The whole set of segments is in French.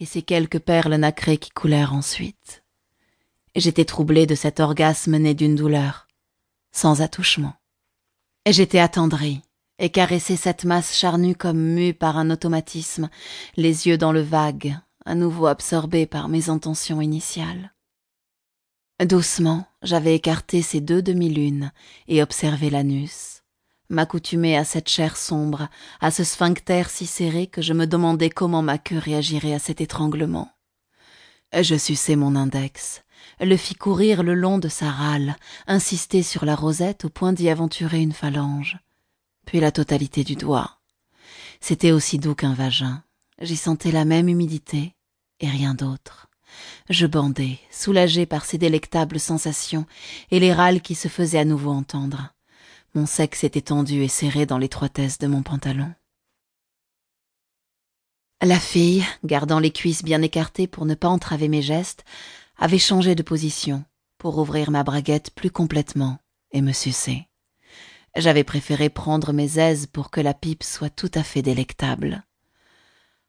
et ces quelques perles nacrées qui coulèrent ensuite. J'étais troublée de cet orgasme né d'une douleur, sans attouchement. J'étais attendrie, et caressée cette masse charnue comme mue par un automatisme, les yeux dans le vague, à nouveau absorbée par mes intentions initiales. Doucement, j'avais écarté ces deux demi-lunes et observé l'anus, m'accoutumer à cette chair sombre, à ce sphincter si serré que je me demandais comment ma queue réagirait à cet étranglement. Je suçai mon index, le fis courir le long de sa râle, insistai sur la rosette au point d'y aventurer une phalange, puis la totalité du doigt. C'était aussi doux qu'un vagin, j'y sentais la même humidité et rien d'autre. Je bandais, soulagé par ces délectables sensations et les râles qui se faisaient à nouveau entendre. Mon sexe était tendu et serré dans l'étroitesse de mon pantalon. La fille, gardant les cuisses bien écartées pour ne pas entraver mes gestes, avait changé de position pour ouvrir ma braguette plus complètement et me sucer. J'avais préféré prendre mes aises pour que la pipe soit tout à fait délectable.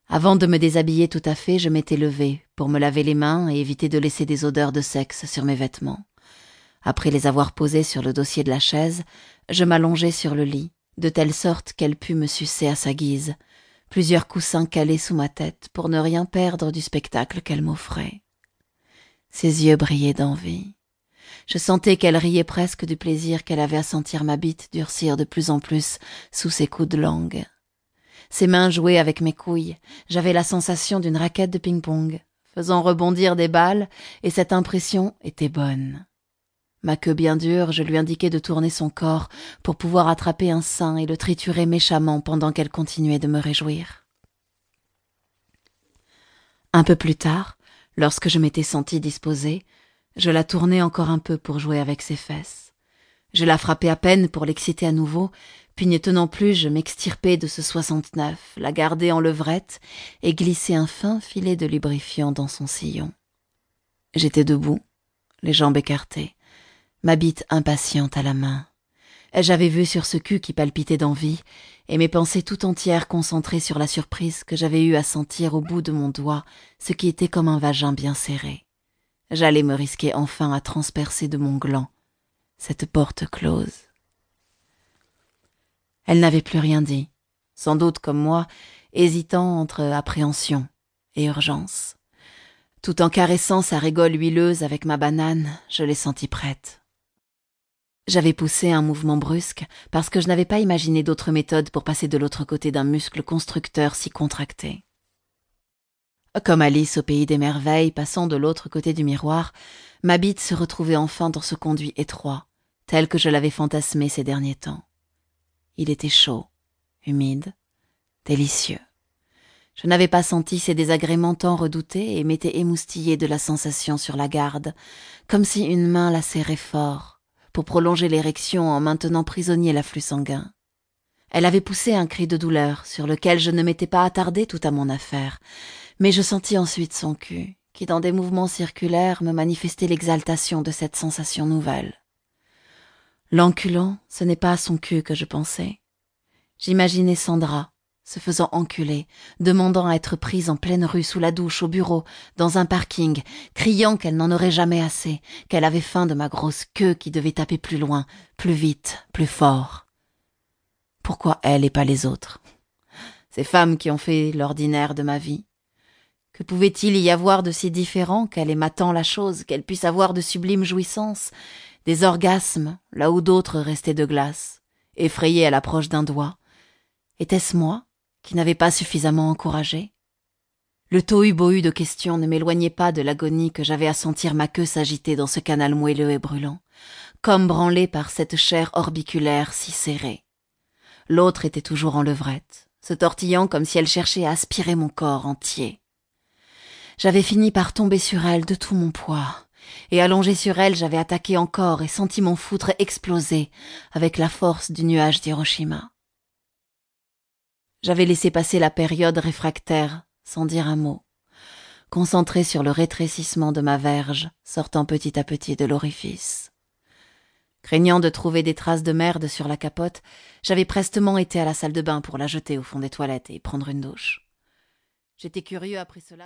Avant de me déshabiller tout à fait, je m'étais levée pour me laver les mains et éviter de laisser des odeurs de sexe sur mes vêtements. Après les avoir posés sur le dossier de la chaise, je m'allongeai sur le lit, de telle sorte qu'elle pût me sucer à sa guise, plusieurs coussins calés sous ma tête pour ne rien perdre du spectacle qu'elle m'offrait. Ses yeux brillaient d'envie. Je sentais qu'elle riait presque du plaisir qu'elle avait à sentir ma bite durcir de plus en plus sous ses coups de langue. Ses mains jouaient avec mes couilles. J'avais la sensation d'une raquette de ping-pong, faisant rebondir des balles, et cette impression était bonne. Ma queue bien dure, je lui indiquai de tourner son corps pour pouvoir attraper un sein et le triturer méchamment pendant qu'elle continuait de me réjouir. Un peu plus tard, lorsque je m'étais sentie disposée, je la tournai encore un peu pour jouer avec ses fesses. Je la frappai à peine pour l'exciter à nouveau, puis n'y tenant plus, je m'extirpai de ce soixante-neuf, la gardai en levrette et glissai un fin filet de lubrifiant dans son sillon. J'étais debout, les jambes écartées, ma bite impatiente à la main. J'avais vu sur ce cul qui palpitait d'envie, et mes pensées tout entières concentrées sur la surprise que j'avais eue à sentir au bout de mon doigt ce qui était comme un vagin bien serré. J'allais me risquer enfin à transpercer de mon gland cette porte close. Elle n'avait plus rien dit, sans doute comme moi, hésitant entre appréhension et urgence. Tout en caressant sa régole huileuse avec ma banane, je l'ai sentie prête. J'avais poussé un mouvement brusque parce que je n'avais pas imaginé d'autre méthode pour passer de l'autre côté d'un muscle constructeur si contracté. Comme Alice au pays des merveilles passant de l'autre côté du miroir, ma bite se retrouvait enfin dans ce conduit étroit, tel que je l'avais fantasmé ces derniers temps. Il était chaud, humide, délicieux. Je n'avais pas senti ces désagréments tant redoutés et m'étais émoustillé de la sensation sur la garde, comme si une main la serrait fort, pour prolonger l'érection en maintenant prisonnier l'afflux sanguin. Elle avait poussé un cri de douleur, sur lequel je ne m'étais pas attardé tout à mon affaire, mais je sentis ensuite son cul, qui dans des mouvements circulaires me manifestait l'exaltation de cette sensation nouvelle. L'enculant, ce n'est pas à son cul que je pensais. J'imaginais Sandra, se faisant enculer, demandant à être prise en pleine rue sous la douche, au bureau, dans un parking, criant qu'elle n'en aurait jamais assez, qu'elle avait faim de ma grosse queue qui devait taper plus loin, plus vite, plus fort. Pourquoi elle et pas les autres? Ces femmes qui ont fait l'ordinaire de ma vie. Que pouvait-il y avoir de si différent qu'elle aimât tant la chose, qu'elle puisse avoir de sublimes jouissances, des orgasmes là où d'autres restaient de glace, effrayés à l'approche d'un doigt? Était-ce moi? Qui n'avais pas suffisamment encouragé Le tohu-bohu de questions ne m'éloignait pas de l'agonie que j'avais à sentir ma queue s'agiter dans ce canal moelleux et brûlant, comme branlé par cette chair orbiculaire si serrée. L'autre était toujours en levrette, se tortillant comme si elle cherchait à aspirer mon corps entier. J'avais fini par tomber sur elle de tout mon poids, et allongé sur elle, j'avais attaqué encore et senti mon foutre exploser avec la force du nuage d'Hiroshima. J'avais laissé passer la période réfractaire sans dire un mot, concentré sur le rétrécissement de ma verge sortant petit à petit de l'orifice. Craignant de trouver des traces de merde sur la capote, j'avais prestement été à la salle de bain pour la jeter au fond des toilettes et prendre une douche. J'étais curieux après cela